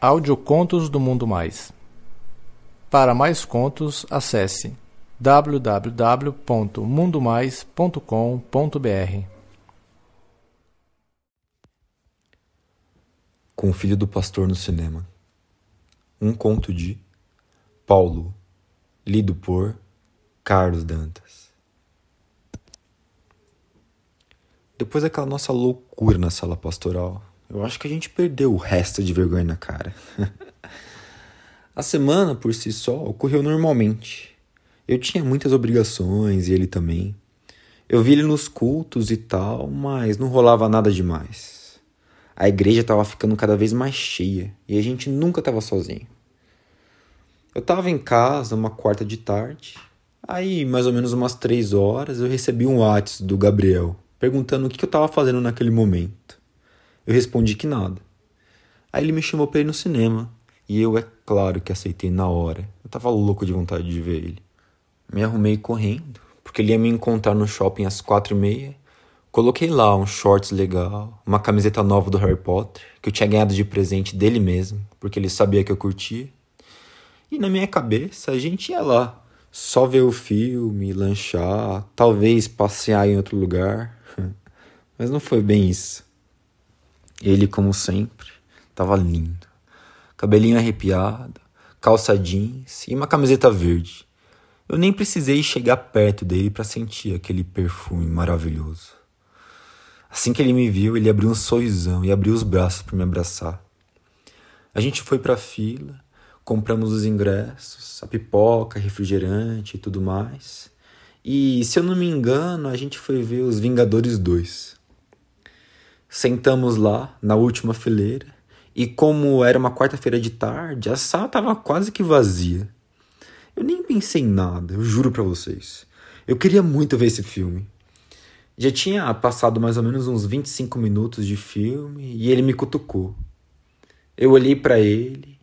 Audiocontos do Mundo Mais. Para mais contos, acesse www.mundomais.com.br. Com o filho do pastor no cinema. Um conto de Paulo, lido por Carlos Dantas. Depois daquela nossa loucura na sala pastoral, eu acho que a gente perdeu o resto de vergonha na cara. a semana, por si só, ocorreu normalmente. Eu tinha muitas obrigações e ele também. Eu vi ele nos cultos e tal, mas não rolava nada demais. A igreja estava ficando cada vez mais cheia e a gente nunca estava sozinho. Eu estava em casa uma quarta de tarde. Aí, mais ou menos umas três horas, eu recebi um WhatsApp do Gabriel perguntando o que eu estava fazendo naquele momento. Eu respondi que nada. Aí ele me chamou para ir no cinema. E eu, é claro, que aceitei na hora. Eu tava louco de vontade de ver ele. Me arrumei correndo, porque ele ia me encontrar no shopping às quatro e meia. Coloquei lá um shorts legal, uma camiseta nova do Harry Potter, que eu tinha ganhado de presente dele mesmo, porque ele sabia que eu curtia. E na minha cabeça, a gente ia lá, só ver o filme, lanchar, talvez passear em outro lugar. Mas não foi bem isso. Ele, como sempre, estava lindo. Cabelinho arrepiado, calça jeans e uma camiseta verde. Eu nem precisei chegar perto dele para sentir aquele perfume maravilhoso. Assim que ele me viu, ele abriu um sorrisão e abriu os braços para me abraçar. A gente foi para a fila, compramos os ingressos, a pipoca, refrigerante e tudo mais. E, se eu não me engano, a gente foi ver Os Vingadores 2. Sentamos lá, na última fileira, e como era uma quarta-feira de tarde, a sala estava quase que vazia. Eu nem pensei em nada, eu juro para vocês. Eu queria muito ver esse filme. Já tinha passado mais ou menos uns 25 minutos de filme e ele me cutucou. Eu olhei para ele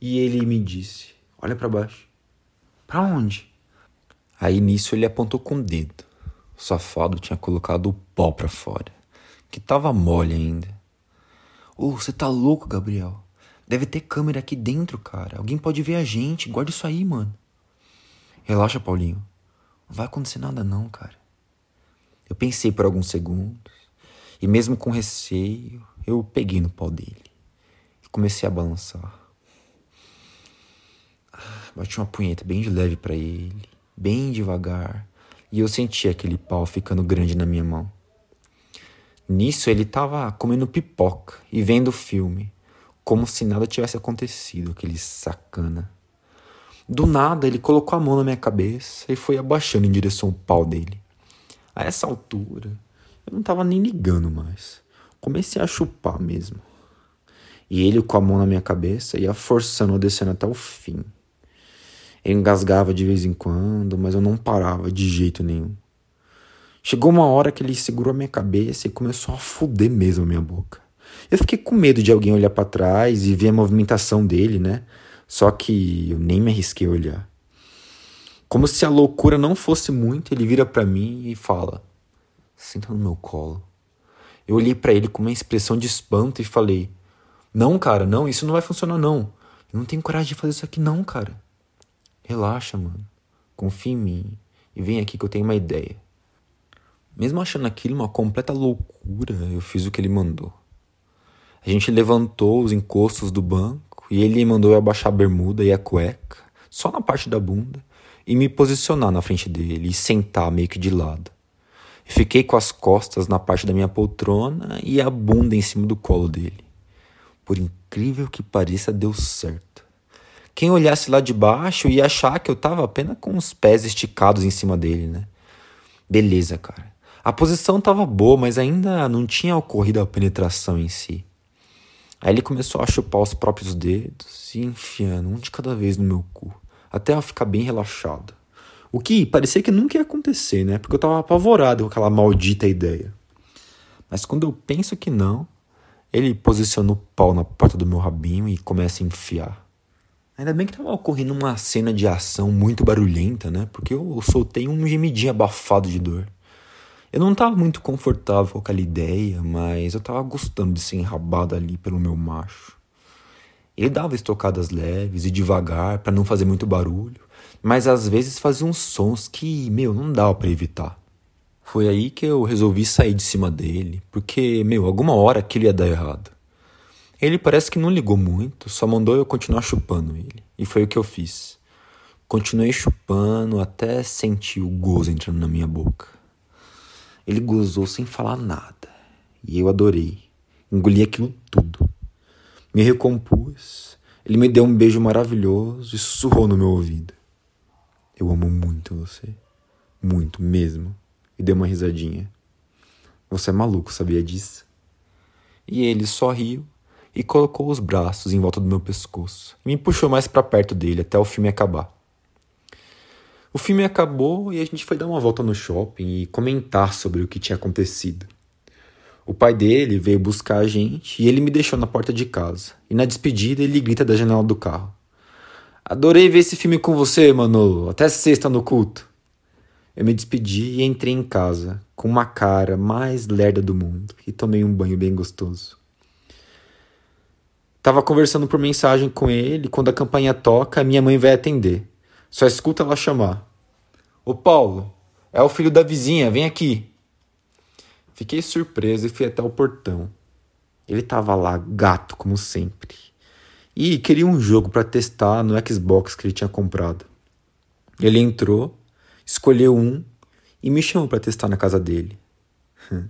e ele me disse: Olha para baixo. Para onde? Aí nisso ele apontou com o dedo. O safado tinha colocado o pó para fora que tava mole ainda. Ô, oh, você tá louco, Gabriel? Deve ter câmera aqui dentro, cara. Alguém pode ver a gente. Guarda isso aí, mano. Relaxa, Paulinho. Não vai acontecer nada, não, cara. Eu pensei por alguns segundos. E mesmo com receio, eu peguei no pau dele. E comecei a balançar. Bati uma punheta bem de leve para ele, bem devagar. E eu senti aquele pau ficando grande na minha mão. Nisso ele estava comendo pipoca e vendo o filme, como se nada tivesse acontecido, aquele sacana. Do nada ele colocou a mão na minha cabeça e foi abaixando em direção ao pau dele. A essa altura, eu não estava nem ligando mais. Comecei a chupar mesmo. E ele com a mão na minha cabeça ia forçando, descendo até o fim. Eu engasgava de vez em quando, mas eu não parava de jeito nenhum. Chegou uma hora que ele segurou a minha cabeça e começou a fuder mesmo a minha boca. Eu fiquei com medo de alguém olhar para trás e ver a movimentação dele, né? Só que eu nem me arrisquei a olhar. Como se a loucura não fosse muito, ele vira para mim e fala: "Senta no meu colo". Eu olhei para ele com uma expressão de espanto e falei: "Não, cara, não, isso não vai funcionar não. Eu não tenho coragem de fazer isso aqui não, cara. Relaxa, mano. Confia em mim e vem aqui que eu tenho uma ideia". Mesmo achando aquilo uma completa loucura, eu fiz o que ele mandou. A gente levantou os encostos do banco e ele mandou eu abaixar a bermuda e a cueca, só na parte da bunda, e me posicionar na frente dele e sentar meio que de lado. fiquei com as costas na parte da minha poltrona e a bunda em cima do colo dele. Por incrível que pareça, deu certo. Quem olhasse lá de baixo ia achar que eu tava apenas com os pés esticados em cima dele, né? Beleza, cara. A posição estava boa, mas ainda não tinha ocorrido a penetração em si. Aí ele começou a chupar os próprios dedos e enfiando um de cada vez no meu cu, até eu ficar bem relaxado. O que parecia que nunca ia acontecer, né? Porque eu tava apavorado com aquela maldita ideia. Mas quando eu penso que não, ele posiciona o pau na porta do meu rabinho e começa a enfiar. Ainda bem que tava ocorrendo uma cena de ação muito barulhenta, né? Porque eu soltei um gemidinho abafado de dor. Eu não estava muito confortável com aquela ideia, mas eu estava gostando de ser enrabado ali pelo meu macho. Ele dava estocadas leves e devagar para não fazer muito barulho, mas às vezes fazia uns sons que, meu, não dava para evitar. Foi aí que eu resolvi sair de cima dele, porque, meu, alguma hora aquilo ia dar errado. Ele parece que não ligou muito, só mandou eu continuar chupando ele. E foi o que eu fiz. Continuei chupando até sentir o gozo entrando na minha boca. Ele gozou sem falar nada. E eu adorei. Engoli aquilo tudo. Me recompus. Ele me deu um beijo maravilhoso e sussurrou no meu ouvido. Eu amo muito você. Muito mesmo. E deu uma risadinha. Você é maluco, sabia disso? E ele sorriu e colocou os braços em volta do meu pescoço e me puxou mais para perto dele até o filme acabar. O filme acabou e a gente foi dar uma volta no shopping e comentar sobre o que tinha acontecido. O pai dele veio buscar a gente e ele me deixou na porta de casa. E na despedida ele grita da janela do carro: Adorei ver esse filme com você, Manolo. Até sexta no culto. Eu me despedi e entrei em casa, com uma cara mais lerda do mundo, e tomei um banho bem gostoso. Tava conversando por mensagem com ele, quando a campainha toca, minha mãe vai atender. Só escuta ela chamar. Ô Paulo, é o filho da vizinha, vem aqui. Fiquei surpreso e fui até o portão. Ele tava lá, gato, como sempre. E queria um jogo para testar no Xbox que ele tinha comprado. Ele entrou, escolheu um e me chamou para testar na casa dele.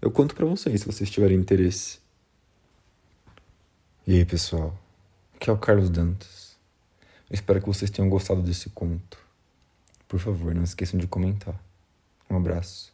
Eu conto para vocês se vocês tiverem interesse. E aí, pessoal? Aqui é o Carlos Dantas. Eu espero que vocês tenham gostado desse conto. Por favor, não esqueçam de comentar. Um abraço.